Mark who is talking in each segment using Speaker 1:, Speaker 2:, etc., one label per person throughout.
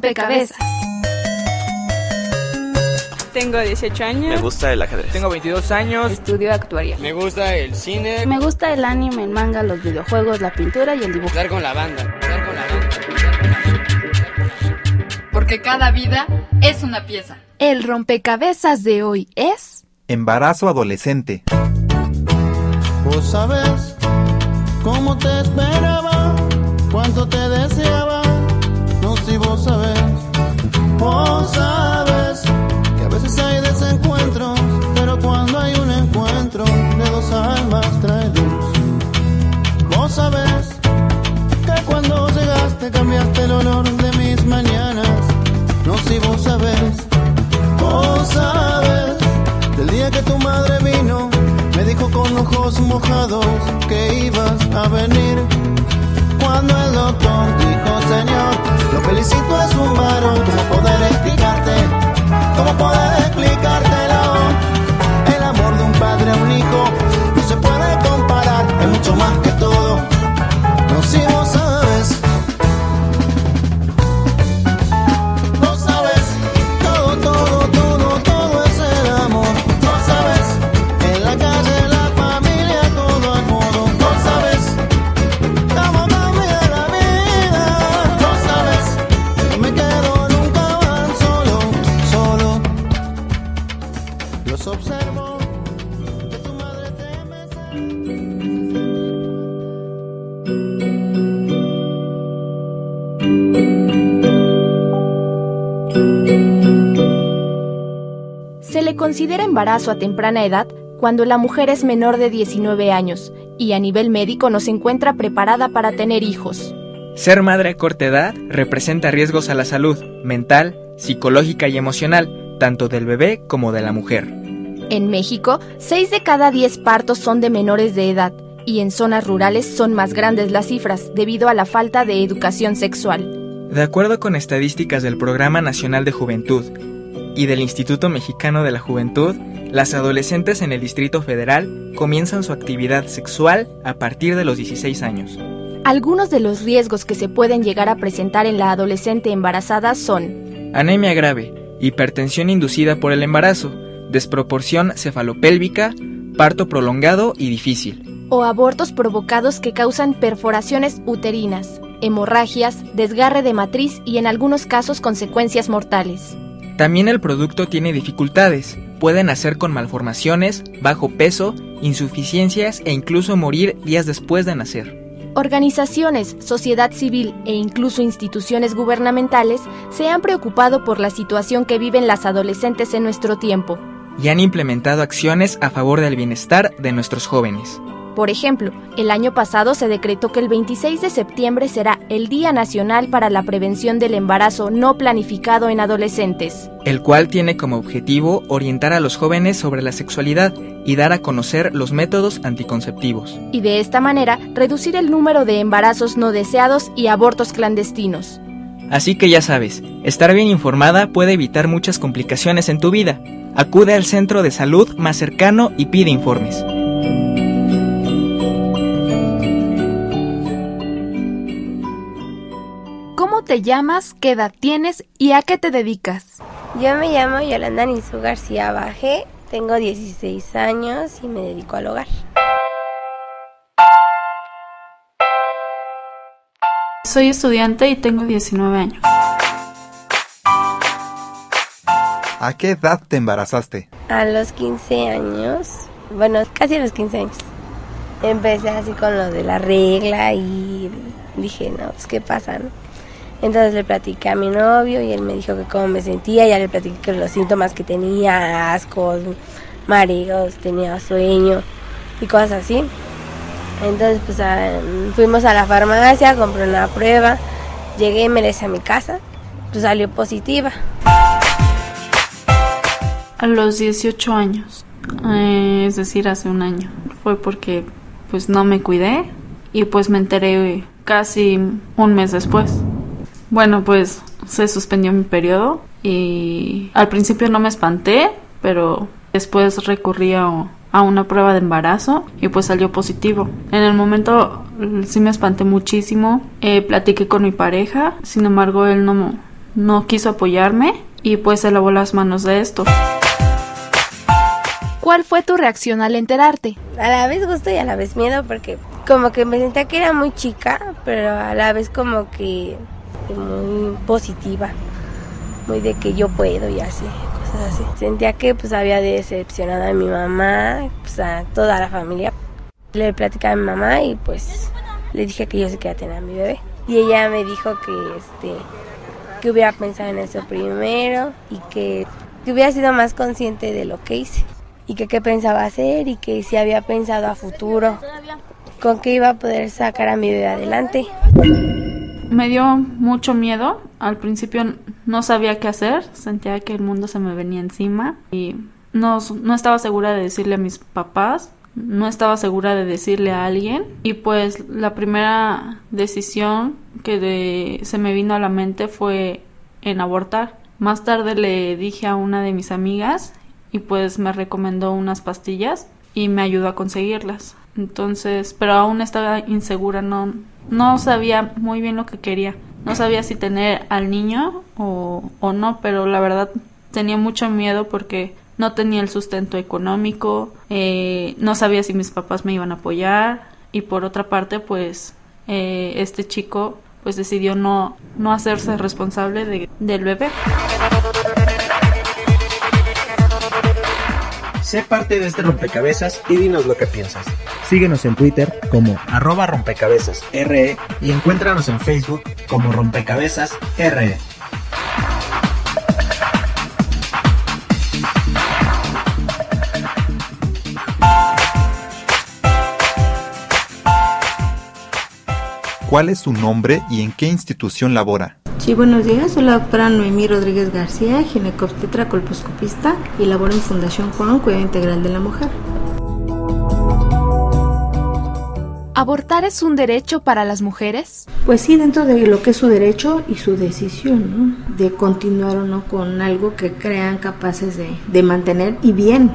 Speaker 1: rompecabezas.
Speaker 2: Tengo 18 años.
Speaker 3: Me gusta el ajedrez.
Speaker 4: Tengo 22 años.
Speaker 5: Estudio actuaría.
Speaker 4: Me gusta el cine.
Speaker 6: Me gusta el anime, el manga, los videojuegos, la pintura y el dibujo.
Speaker 4: Estar con la banda. Estar con la banda.
Speaker 1: Porque cada vida es una pieza.
Speaker 5: El rompecabezas de hoy es...
Speaker 7: Embarazo adolescente.
Speaker 8: Vos sabes cómo te esperaba, cuánto te deseaba. Vos sabes, vos sabes que a veces hay desencuentros, pero cuando hay un encuentro de dos almas trae luz. Vos sabes que cuando llegaste cambiaste el olor de mis mañanas. No si vos sabes, vos sabes del día que tu madre vino me dijo con ojos mojados que ibas a venir. Cuando el doctor dijo, Señor, felicito es un varón, ¿cómo poder
Speaker 5: considera embarazo a temprana edad cuando la mujer es menor de 19 años y a nivel médico no se encuentra preparada para tener hijos.
Speaker 9: Ser madre a corta edad representa riesgos a la salud mental, psicológica y emocional, tanto del bebé como de la mujer.
Speaker 5: En México, 6 de cada 10 partos son de menores de edad y en zonas rurales son más grandes las cifras debido a la falta de educación sexual.
Speaker 9: De acuerdo con estadísticas del Programa Nacional de Juventud y del Instituto Mexicano de la Juventud, las adolescentes en el Distrito Federal comienzan su actividad sexual a partir de los 16 años.
Speaker 5: Algunos de los riesgos que se pueden llegar a presentar en la adolescente embarazada son
Speaker 9: Anemia grave, hipertensión inducida por el embarazo, desproporción cefalopélvica, parto prolongado y difícil.
Speaker 5: o abortos provocados que causan perforaciones uterinas, hemorragias, desgarre de matriz y en algunos casos consecuencias mortales.
Speaker 9: También el producto tiene dificultades, puede nacer con malformaciones, bajo peso, insuficiencias e incluso morir días después de nacer.
Speaker 5: Organizaciones, sociedad civil e incluso instituciones gubernamentales se han preocupado por la situación que viven las adolescentes en nuestro tiempo.
Speaker 9: Y han implementado acciones a favor del bienestar de nuestros jóvenes.
Speaker 5: Por ejemplo, el año pasado se decretó que el 26 de septiembre será el Día Nacional para la Prevención del Embarazo No Planificado en Adolescentes.
Speaker 9: el cual tiene como objetivo orientar a los jóvenes sobre la sexualidad y dar a conocer los métodos anticonceptivos.
Speaker 5: y de esta manera reducir el número de embarazos no deseados y abortos clandestinos.
Speaker 9: Así que ya sabes, estar bien informada puede evitar muchas complicaciones en tu vida. Acude al centro de salud más cercano y pide informes.
Speaker 5: Te llamas? ¿Qué edad tienes? ¿Y a qué te dedicas?
Speaker 10: Yo me llamo Yolanda Nizú García Baje, tengo 16 años y me dedico al hogar.
Speaker 6: Soy estudiante y tengo 19 años.
Speaker 7: ¿A qué edad te embarazaste?
Speaker 10: A los 15 años, bueno, casi a los 15 años, empecé así con lo de la regla y dije, no, pues qué pasa, ¿no? Entonces le platiqué a mi novio y él me dijo que cómo me sentía, ya le platiqué los síntomas que tenía, ascos, mareos, tenía sueño y cosas así. Entonces pues a- fuimos a la farmacia, compré una prueba, llegué y me la hice a mi casa, pues salió positiva.
Speaker 6: A los 18 años, eh, es decir, hace un año. Fue porque pues no me cuidé y pues me enteré casi un mes después. Bueno, pues se suspendió mi periodo y al principio no me espanté, pero después recurrí a, a una prueba de embarazo y pues salió positivo. En el momento sí me espanté muchísimo, eh, platiqué con mi pareja, sin embargo él no, no quiso apoyarme y pues se lavó las manos de esto.
Speaker 11: ¿Cuál fue tu reacción al enterarte?
Speaker 10: A la vez gusto y a la vez miedo porque como que me sentía que era muy chica, pero a la vez como que muy positiva, muy de que yo puedo y así, cosas así. Sentía que pues había decepcionado a mi mamá, pues a toda la familia. Le platicaba a mi mamá y pues le dije que yo sí quería tener a mi bebé. Y ella me dijo que este que hubiera pensado en eso primero y que, que hubiera sido más consciente de lo que hice y que qué pensaba hacer y que si había pensado a futuro con qué iba a poder sacar a mi bebé adelante.
Speaker 6: Me dio mucho miedo. Al principio no sabía qué hacer. Sentía que el mundo se me venía encima. Y no, no estaba segura de decirle a mis papás. No estaba segura de decirle a alguien. Y pues la primera decisión que de, se me vino a la mente fue en abortar. Más tarde le dije a una de mis amigas y pues me recomendó unas pastillas y me ayudó a conseguirlas. Entonces, pero aún estaba insegura, no, no sabía muy bien lo que quería. No sabía si tener al niño o, o no, pero la verdad tenía mucho miedo porque no tenía el sustento económico, eh, no sabía si mis papás me iban a apoyar y por otra parte pues eh, este chico pues decidió no, no hacerse responsable de, del bebé.
Speaker 12: Sé parte de este rompecabezas y dinos lo que piensas.
Speaker 13: Síguenos en Twitter como
Speaker 12: arroba rompecabezas RE y encuéntranos en Facebook como rompecabezas RE.
Speaker 7: ¿Cuál es su nombre y en qué institución labora?
Speaker 14: Sí, buenos días. Soy la doctora Noemí Rodríguez García, ginecobstetra colposcopista y laboro en Fundación Juan, Cuidado Integral de la Mujer.
Speaker 11: ¿Abortar es un derecho para las mujeres?
Speaker 14: Pues sí, dentro de lo que es su derecho y su decisión, ¿no? De continuar o no con algo que crean capaces de, de mantener y bien.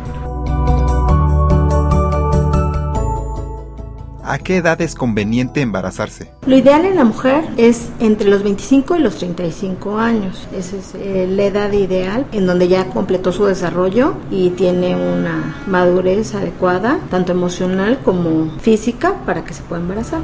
Speaker 7: ¿A qué edad es conveniente embarazarse?
Speaker 14: Lo ideal en la mujer es entre los 25 y los 35 años. Esa es eh, la edad ideal en donde ya completó su desarrollo y tiene una madurez adecuada, tanto emocional como física, para que se pueda embarazar.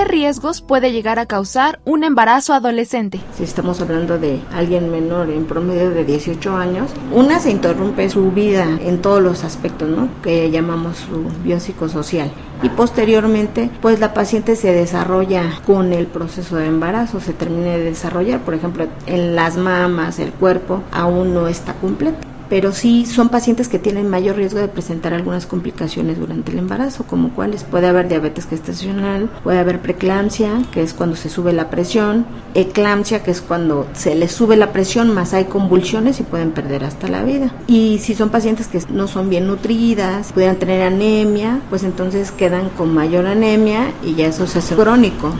Speaker 11: ¿Qué riesgos puede llegar a causar un embarazo adolescente?
Speaker 14: Si estamos hablando de alguien menor en promedio de 18 años, una se interrumpe su vida en todos los aspectos, ¿no? Que llamamos su biopsicosocial. Y posteriormente, pues la paciente se desarrolla con el proceso de embarazo, se termina de desarrollar, por ejemplo, en las mamas, el cuerpo aún no está completo pero sí son pacientes que tienen mayor riesgo de presentar algunas complicaciones durante el embarazo, como cuáles puede haber diabetes gestacional, puede haber preeclampsia, que es cuando se sube la presión, eclampsia, que es cuando se les sube la presión más hay convulsiones y pueden perder hasta la vida. Y si son pacientes que no son bien nutridas, pudieran tener anemia, pues entonces quedan con mayor anemia y ya eso se hace crónico.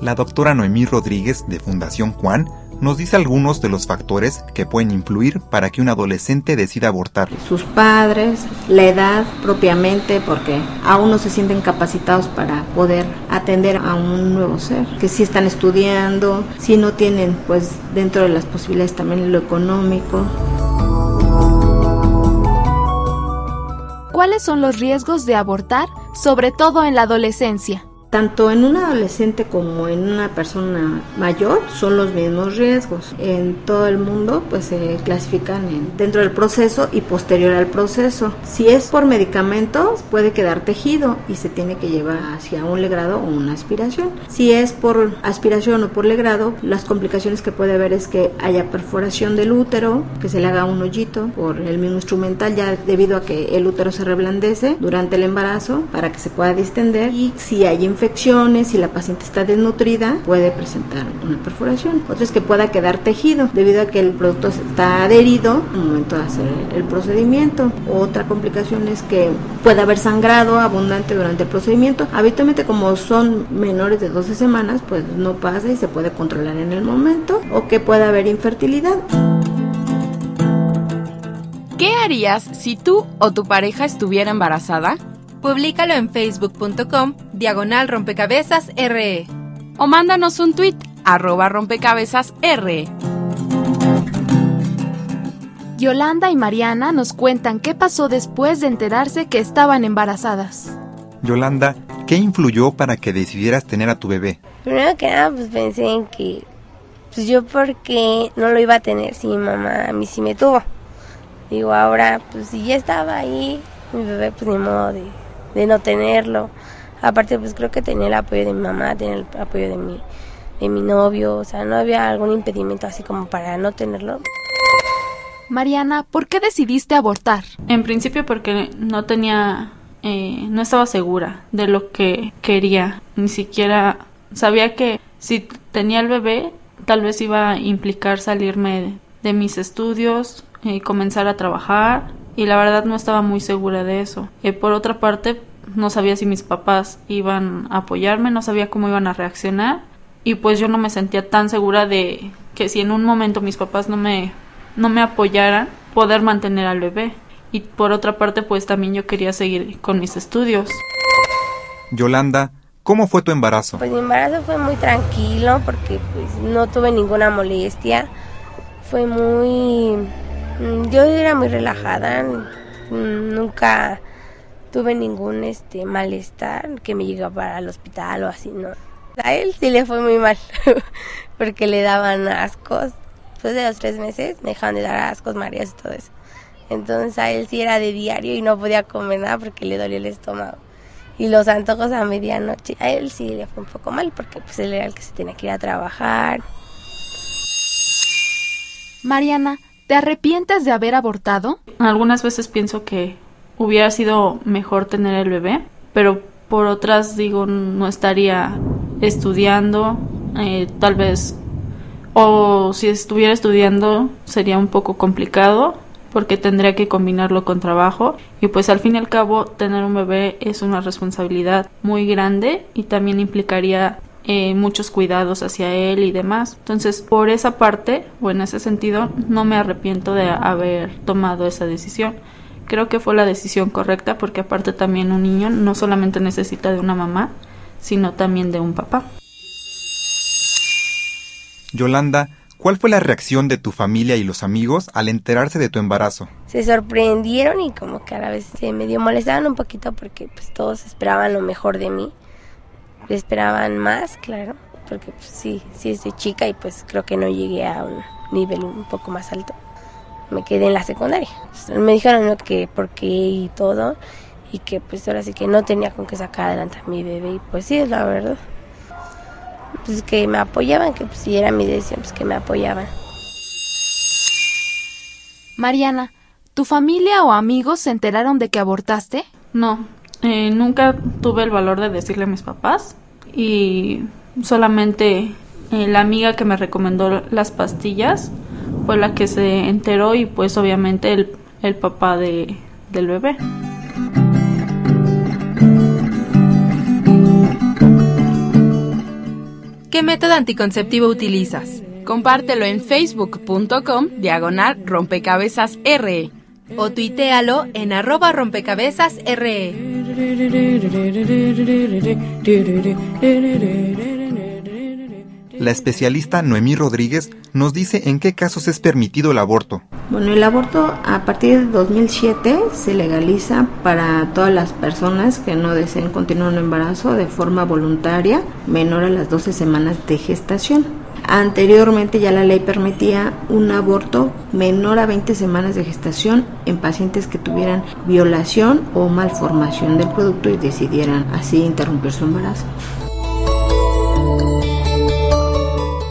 Speaker 7: La doctora Noemí Rodríguez de Fundación Juan nos dice algunos de los factores que pueden influir para que un adolescente decida abortar.
Speaker 14: Sus padres, la edad propiamente, porque aún no se sienten capacitados para poder atender a un nuevo ser, que si están estudiando, si no tienen pues dentro de las posibilidades también lo económico.
Speaker 11: ¿Cuáles son los riesgos de abortar, sobre todo en la adolescencia?
Speaker 14: Tanto en un adolescente como en una persona mayor son los mismos riesgos. En todo el mundo pues se clasifican en, dentro del proceso y posterior al proceso. Si es por medicamentos puede quedar tejido y se tiene que llevar hacia un legrado o una aspiración. Si es por aspiración o por legrado, las complicaciones que puede haber es que haya perforación del útero, que se le haga un hoyito por el mismo instrumental ya debido a que el útero se reblandece durante el embarazo para que se pueda distender y si hay infecciones, si la paciente está desnutrida, puede presentar una perforación. Otra es que pueda quedar tejido, debido a que el producto está adherido al momento de hacer el procedimiento. Otra complicación es que puede haber sangrado abundante durante el procedimiento. Habitualmente como son menores de 12 semanas, pues no pasa y se puede controlar en el momento. O que puede haber infertilidad.
Speaker 11: ¿Qué harías si tú o tu pareja estuviera embarazada?
Speaker 1: Publícalo en facebook.com diagonal rompecabezas RE.
Speaker 15: o mándanos un tweet arroba rompecabezas R.
Speaker 11: Yolanda y Mariana nos cuentan qué pasó después de enterarse que estaban embarazadas.
Speaker 7: Yolanda, ¿qué influyó para que decidieras tener a tu bebé?
Speaker 10: Primero que nada, pues pensé en que, pues yo porque no lo iba a tener si mi mamá a mí sí me tuvo. Digo, ahora, pues si ya estaba ahí, mi bebé, pues ni modo de, de no tenerlo. Aparte, pues creo que tenía el apoyo de mi mamá, tenía el apoyo de mi, de mi novio, o sea, no había algún impedimento así como para no tenerlo.
Speaker 11: Mariana, ¿por qué decidiste abortar?
Speaker 6: En principio porque no tenía, eh, no estaba segura de lo que quería. Ni siquiera sabía que si tenía el bebé, tal vez iba a implicar salirme de, de mis estudios, y comenzar a trabajar. Y la verdad no estaba muy segura de eso. Y por otra parte, no sabía si mis papás iban a apoyarme, no sabía cómo iban a reaccionar. Y pues yo no me sentía tan segura de que si en un momento mis papás no me no me apoyaran, poder mantener al bebé. Y por otra parte, pues también yo quería seguir con mis estudios.
Speaker 7: Yolanda, ¿cómo fue tu embarazo?
Speaker 10: Pues mi embarazo fue muy tranquilo porque pues no tuve ninguna molestia. Fue muy... mm, Yo era muy relajada, mm, nunca tuve ningún este malestar que me llegaba al hospital o así, ¿no? A él sí le fue muy mal porque le daban ascos después de los tres meses me dejaron de dar ascos, mareos y todo eso. Entonces a él sí era de diario y no podía comer nada porque le dolía el estómago. Y los antojos a medianoche, a él sí le fue un poco mal porque pues él era el que se tenía que ir a trabajar.
Speaker 11: Mariana, ¿te arrepientes de haber abortado?
Speaker 6: Algunas veces pienso que hubiera sido mejor tener el bebé, pero por otras digo no estaría estudiando, eh, tal vez o si estuviera estudiando sería un poco complicado porque tendría que combinarlo con trabajo y pues al fin y al cabo tener un bebé es una responsabilidad muy grande y también implicaría eh, muchos cuidados hacia él y demás. Entonces, por esa parte, o en ese sentido, no me arrepiento de haber tomado esa decisión. Creo que fue la decisión correcta porque aparte también un niño no solamente necesita de una mamá, sino también de un papá.
Speaker 7: Yolanda, ¿cuál fue la reacción de tu familia y los amigos al enterarse de tu embarazo?
Speaker 10: Se sorprendieron y como que a la vez se medio molestaban un poquito porque pues todos esperaban lo mejor de mí. Esperaban más, claro, porque pues, sí, sí estoy chica y pues creo que no llegué a un nivel un poco más alto. Me quedé en la secundaria. Me dijeron ¿no? que por qué y todo y que pues ahora sí que no tenía con qué sacar adelante a mi bebé y pues sí es la verdad pues que me apoyaban, que pues si era mi decisión, pues que me apoyaban.
Speaker 11: Mariana, ¿tu familia o amigos se enteraron de que abortaste?
Speaker 6: No, eh, nunca tuve el valor de decirle a mis papás y solamente eh, la amiga que me recomendó las pastillas fue la que se enteró y pues obviamente el, el papá de, del bebé.
Speaker 15: ¿Qué método anticonceptivo utilizas? Compártelo en facebook.com diagonal rompecabezas RE o tuitealo en arroba rompecabezas RE.
Speaker 7: La especialista Noemí Rodríguez nos dice en qué casos es permitido el aborto.
Speaker 14: Bueno, el aborto a partir de 2007 se legaliza para todas las personas que no deseen continuar un embarazo de forma voluntaria menor a las 12 semanas de gestación. Anteriormente ya la ley permitía un aborto menor a 20 semanas de gestación en pacientes que tuvieran violación o malformación del producto y decidieran así interrumpir su embarazo.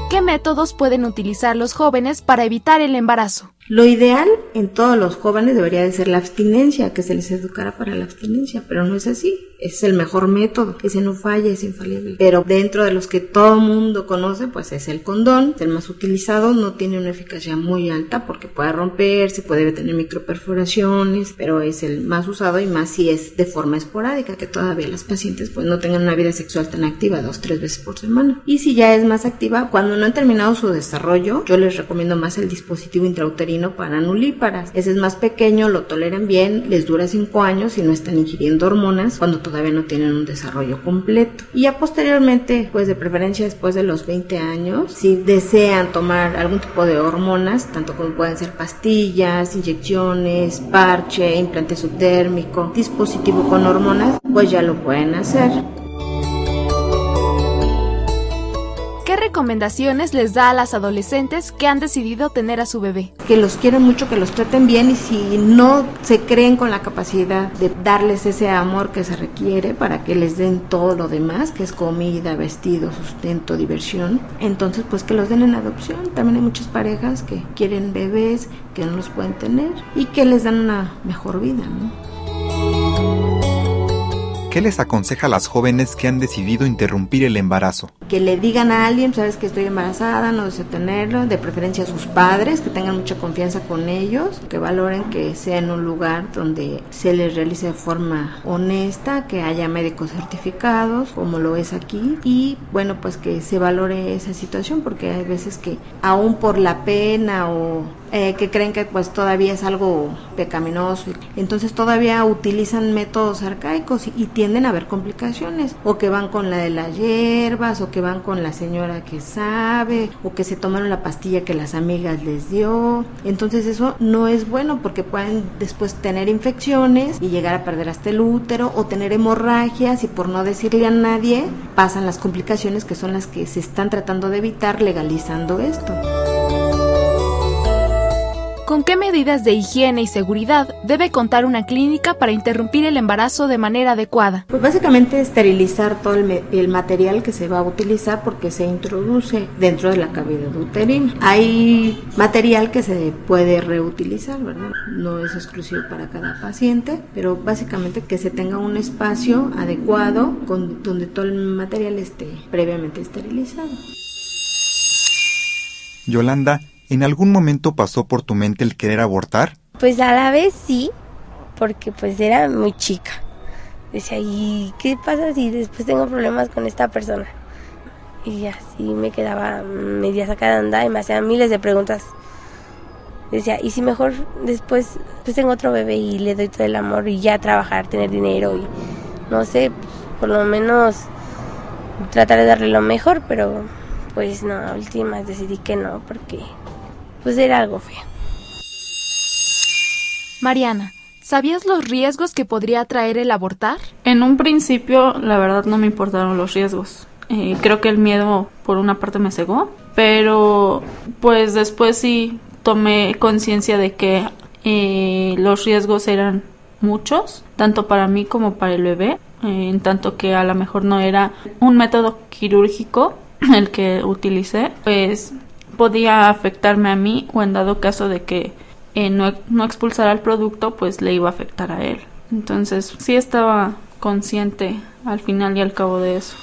Speaker 11: ¿Qué métodos pueden utilizar los jóvenes para evitar el embarazo?
Speaker 14: Lo ideal en todos los jóvenes debería de ser la abstinencia, que se les educara para la abstinencia, pero no es así. Es el mejor método, ese no falla, es infalible. Pero dentro de los que todo mundo conoce, pues es el condón, el más utilizado, no tiene una eficacia muy alta porque puede romperse, puede tener microperforaciones, pero es el más usado y más si es de forma esporádica, que todavía las pacientes pues no tengan una vida sexual tan activa dos, tres veces por semana. Y si ya es más activa, cuando no han terminado su desarrollo, yo les recomiendo más el dispositivo intrauterino uterino para nulíparas. Ese es más pequeño, lo toleran bien, les dura 5 años y no están ingiriendo hormonas cuando todavía no tienen un desarrollo completo. Y ya posteriormente, pues de preferencia después de los 20 años, si desean tomar algún tipo de hormonas, tanto como pueden ser pastillas, inyecciones, parche, implante subdérmico, dispositivo con hormonas, pues ya lo pueden hacer.
Speaker 11: Recomendaciones les da a las adolescentes que han decidido tener a su bebé?
Speaker 14: Que los quieren mucho, que los traten bien y si no se creen con la capacidad de darles ese amor que se requiere para que les den todo lo demás, que es comida, vestido, sustento, diversión, entonces pues que los den en adopción. También hay muchas parejas que quieren bebés, que no los pueden tener y que les dan una mejor vida.
Speaker 7: ¿Qué les aconseja a las jóvenes que han decidido interrumpir el embarazo?
Speaker 14: Que le digan a alguien, sabes que estoy embarazada, no deseo tenerlo, de preferencia a sus padres, que tengan mucha confianza con ellos, que valoren que sea en un lugar donde se les realice de forma honesta, que haya médicos certificados, como lo es aquí, y bueno, pues que se valore esa situación, porque hay veces que aún por la pena o eh, que creen que pues todavía es algo pecaminoso. Entonces todavía utilizan métodos arcaicos y, y, tienden a haber complicaciones. O que van con la de las hierbas, o que van con la señora que sabe, o que se tomaron la pastilla que las amigas les dio. Entonces eso no es bueno porque pueden después tener infecciones y llegar a perder hasta el útero o tener hemorragias y por no decirle a nadie pasan las complicaciones que son las que se están tratando de evitar legalizando esto.
Speaker 11: ¿Con qué medidas de higiene y seguridad debe contar una clínica para interrumpir el embarazo de manera adecuada?
Speaker 14: Pues básicamente esterilizar todo el, el, material que se va a utilizar porque se introduce dentro de la cavidad uterina. Hay material que se puede reutilizar, ¿verdad? No es exclusivo para cada paciente, pero básicamente que se tenga un espacio adecuado con, donde todo el material esté previamente esterilizado.
Speaker 7: Yolanda, ¿En algún momento pasó por tu mente el querer abortar?
Speaker 10: Pues a la vez sí, porque pues era muy chica. Decía, ¿y qué pasa si después tengo problemas con esta persona? Y así me quedaba media sacada de y me hacían miles de preguntas. Decía, ¿y si mejor después pues tengo otro bebé y le doy todo el amor y ya trabajar, tener dinero y no sé, por lo menos tratar de darle lo mejor, pero pues no, a últimas decidí que no, porque pues era algo feo.
Speaker 11: Mariana, ¿sabías los riesgos que podría traer el abortar?
Speaker 6: En un principio, la verdad, no me importaron los riesgos. Eh, creo que el miedo, por una parte, me cegó, pero pues después sí tomé conciencia de que eh, los riesgos eran muchos, tanto para mí como para el bebé, eh, en tanto que a lo mejor no era un método quirúrgico el que utilicé, pues podía afectarme a mí o en dado caso de que eh, no, no expulsara el producto, pues le iba a afectar a él. Entonces sí estaba consciente al final y al cabo de eso.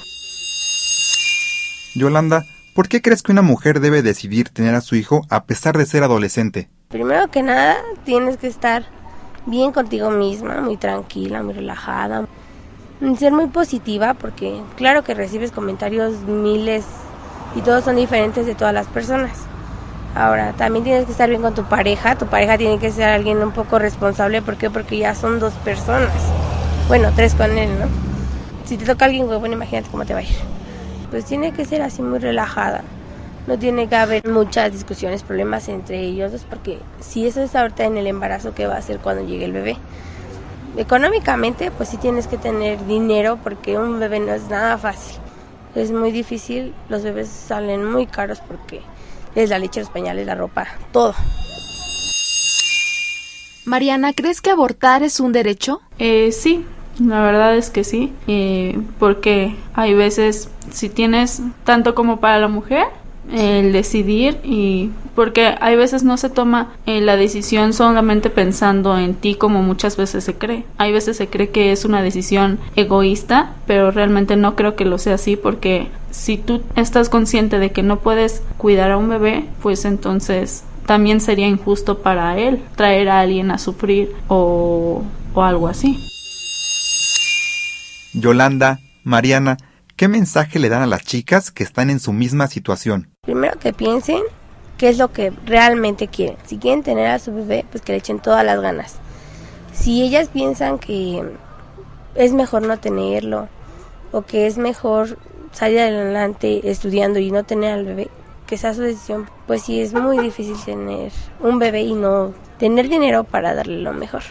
Speaker 7: Yolanda, ¿por qué crees que una mujer debe decidir tener a su hijo a pesar de ser adolescente?
Speaker 10: Primero que nada, tienes que estar bien contigo misma, muy tranquila, muy relajada, ser muy positiva porque claro que recibes comentarios miles y todos son diferentes de todas las personas. Ahora, también tienes que estar bien con tu pareja, tu pareja tiene que ser alguien un poco responsable, ¿por qué? Porque ya son dos personas. Bueno, tres con él, ¿no? Si te toca alguien, bueno, imagínate cómo te va a ir. Pues tiene que ser así muy relajada. No tiene que haber muchas discusiones, problemas entre ellos dos, porque si eso es ahorita en el embarazo, ¿qué va a hacer cuando llegue el bebé? Económicamente, pues sí tienes que tener dinero, porque un bebé no es nada fácil es muy difícil, los bebés salen muy caros porque es la leche, los pañales, la ropa, todo.
Speaker 11: Mariana, ¿crees que abortar es un derecho?
Speaker 6: Eh, sí, la verdad es que sí, eh, porque hay veces, si tienes tanto como para la mujer, el decidir y porque hay veces no se toma eh, la decisión solamente pensando en ti como muchas veces se cree. Hay veces se cree que es una decisión egoísta, pero realmente no creo que lo sea así porque si tú estás consciente de que no puedes cuidar a un bebé, pues entonces también sería injusto para él traer a alguien a sufrir o, o algo así.
Speaker 7: Yolanda, Mariana, ¿qué mensaje le dan a las chicas que están en su misma situación?
Speaker 10: Primero que piensen qué es lo que realmente quieren. Si quieren tener a su bebé, pues que le echen todas las ganas. Si ellas piensan que es mejor no tenerlo o que es mejor salir adelante estudiando y no tener al bebé, que sea su decisión, pues sí es muy difícil tener un bebé y no tener dinero para darle lo mejor.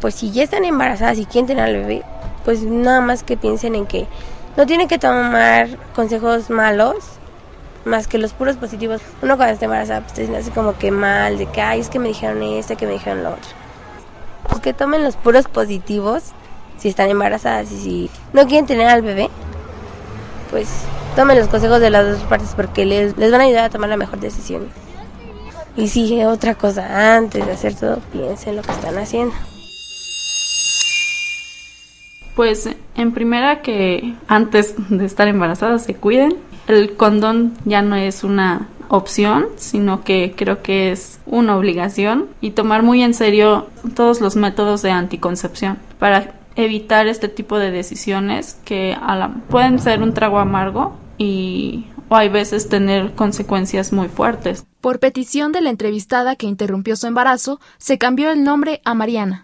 Speaker 10: Pues si ya están embarazadas y quieren tener al bebé, pues nada más que piensen en que no tienen que tomar consejos malos más que los puros positivos. Uno cuando está embarazada pues se hace como que mal, de que ay es que me dijeron esto, que me dijeron lo otro. Pues que tomen los puros positivos si están embarazadas y si no quieren tener al bebé, pues tomen los consejos de las dos partes porque les, les van a ayudar a tomar la mejor decisión. Y si otra cosa, antes de hacer todo, piensen lo que están haciendo.
Speaker 6: Pues en primera que antes de estar embarazadas se cuiden. El condón ya no es una opción, sino que creo que es una obligación y tomar muy en serio todos los métodos de anticoncepción para evitar este tipo de decisiones que pueden ser un trago amargo y o hay veces tener consecuencias muy fuertes.
Speaker 11: Por petición de la entrevistada que interrumpió su embarazo, se cambió el nombre a Mariana.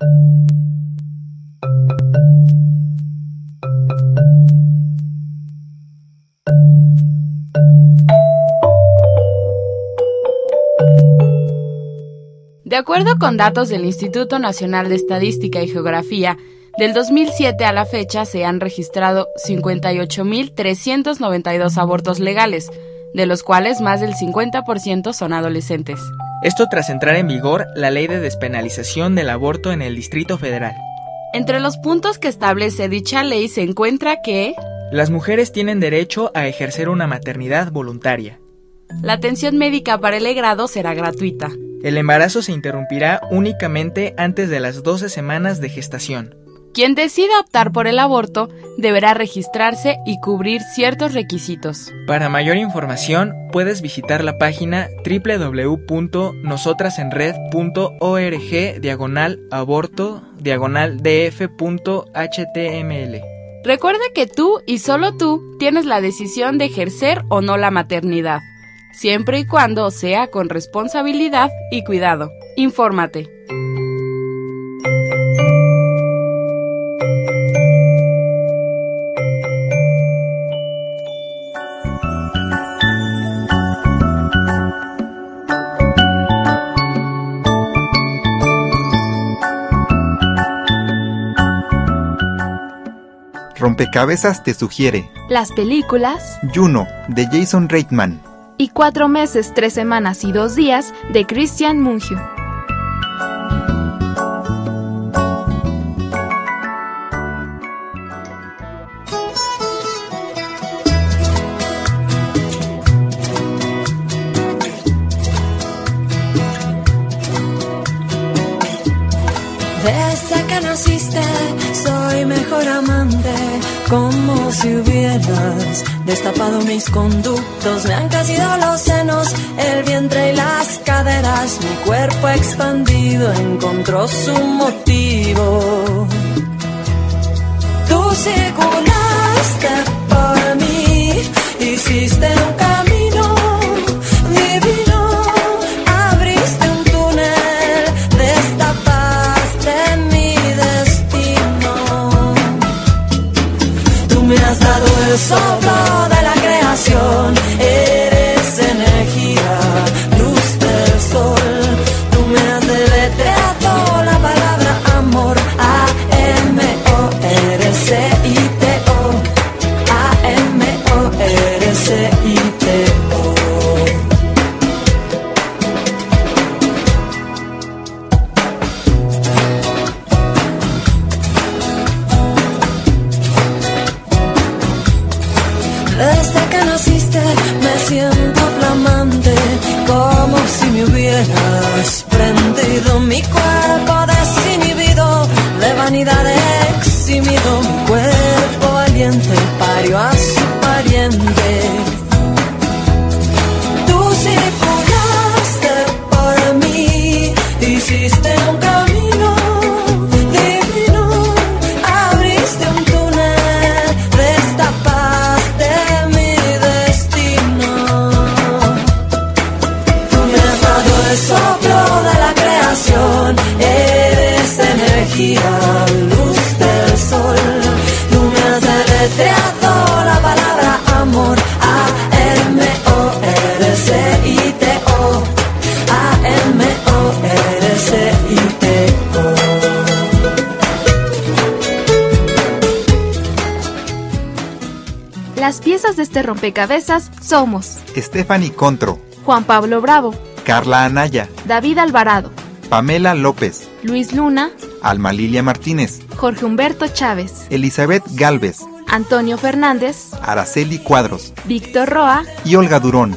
Speaker 11: De acuerdo con datos del Instituto Nacional de Estadística y Geografía, del 2007 a la fecha se han registrado 58.392 abortos legales, de los cuales más del 50% son adolescentes.
Speaker 9: Esto tras entrar en vigor la ley de despenalización del aborto en el Distrito Federal.
Speaker 15: Entre los puntos que establece dicha ley se encuentra que
Speaker 9: las mujeres tienen derecho a ejercer una maternidad voluntaria.
Speaker 15: La atención médica para el egrado será gratuita.
Speaker 9: El embarazo se interrumpirá únicamente antes de las 12 semanas de gestación.
Speaker 15: Quien decida optar por el aborto deberá registrarse y cubrir ciertos requisitos.
Speaker 9: Para mayor información puedes visitar la página www.nosotrasenred.org diagonal aborto diagonal df.html.
Speaker 15: Recuerda que tú y solo tú tienes la decisión de ejercer o no la maternidad, siempre y cuando sea con responsabilidad y cuidado. Infórmate.
Speaker 7: Rompecabezas te sugiere
Speaker 11: Las películas
Speaker 7: Juno de Jason Reitman
Speaker 11: y Cuatro meses, tres semanas y dos días de Christian Mungiu.
Speaker 16: Desde que naciste soy mejor amante, como si hubieras destapado mis conductos. Me han crecido los senos, el vientre y las caderas. Mi cuerpo expandido encontró su motivo. Tú circulaste por mí, hiciste un camino divino. Abriste naciste me De
Speaker 11: este rompecabezas somos.
Speaker 16: Stephanie Contro,
Speaker 11: Juan Pablo Bravo,
Speaker 16: Carla Anaya,
Speaker 11: David Alvarado,
Speaker 16: Pamela López,
Speaker 11: Luis Luna,
Speaker 16: Alma Lilia Martínez,
Speaker 11: Jorge Humberto Chávez,
Speaker 16: Elizabeth Galvez,
Speaker 11: Antonio Fernández,
Speaker 16: Araceli Cuadros.
Speaker 11: Víctor Roa,
Speaker 16: y Olga Durón.